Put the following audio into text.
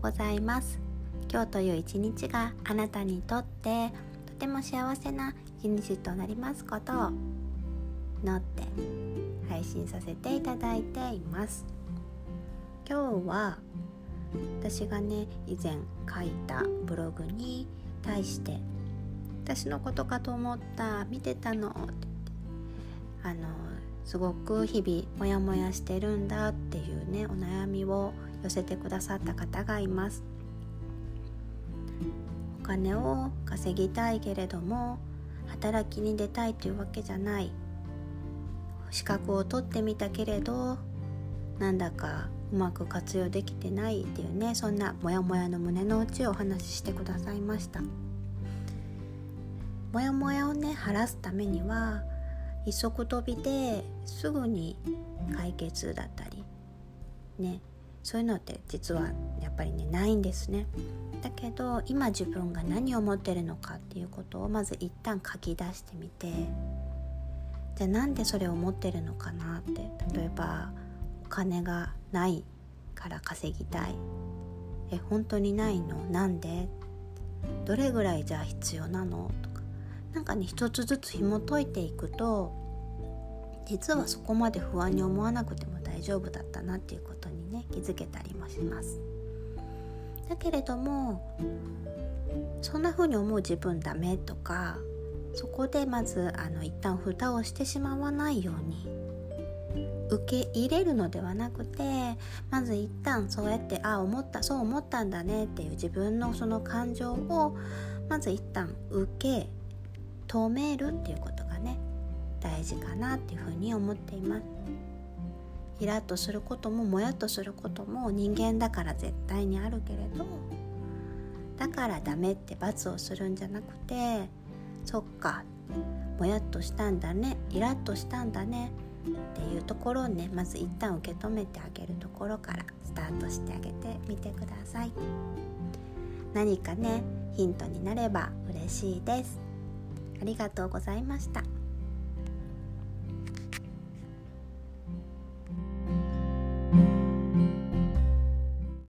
ございます。今日という一日があなたにとってとても幸せな一日となりますことを祈って配信させていただいています。今日は私がね以前書いたブログに対して私のことかと思った見てたのあのすごく日々モヤモヤしてるんだっていうねお悩みを寄せてくださった方がいます。お金を稼ぎたいけれども働きに出たいというわけじゃない。資格を取ってみたけれどなんだかうまく活用できてないっていうねそんなモヤモヤの胸の内をお話ししてくださいました。モヤモヤをね晴らすためには一足飛びですぐに解決だったり。ね。そういうのって実はやっぱりねないんですね。だけど今自分が何を持ってるのかっていうことをまず一旦書き出してみて。じゃあなんでそれを持ってるのかなって。例えばお金がないから稼ぎたい。え本当にないの？なんで？どれぐらいじゃあ必要なの？となんかね一つずつ紐解いていくと実はそこまで不安に思わなくても大丈夫だったなっていうことにね気づけたりもします。だけれどもそんな風に思う自分ダメとかそこでまずあの一旦蓋をしてしまわないように受け入れるのではなくてまず一旦そうやってあ思ったそう思ったんだねっていう自分のその感情をまず一旦受け止めるっていうことがね大事かなっていうふうに思っています。イラッとすることももやっとすることも人間だから絶対にあるけれどだからダメって罰をするんじゃなくてそっかもやっとしたんだねイラッとしたんだねっていうところをねまず一旦受け止めてあげるところからスタートしてあげてみてください。何かねヒントになれば嬉しいです。ありがとうございました。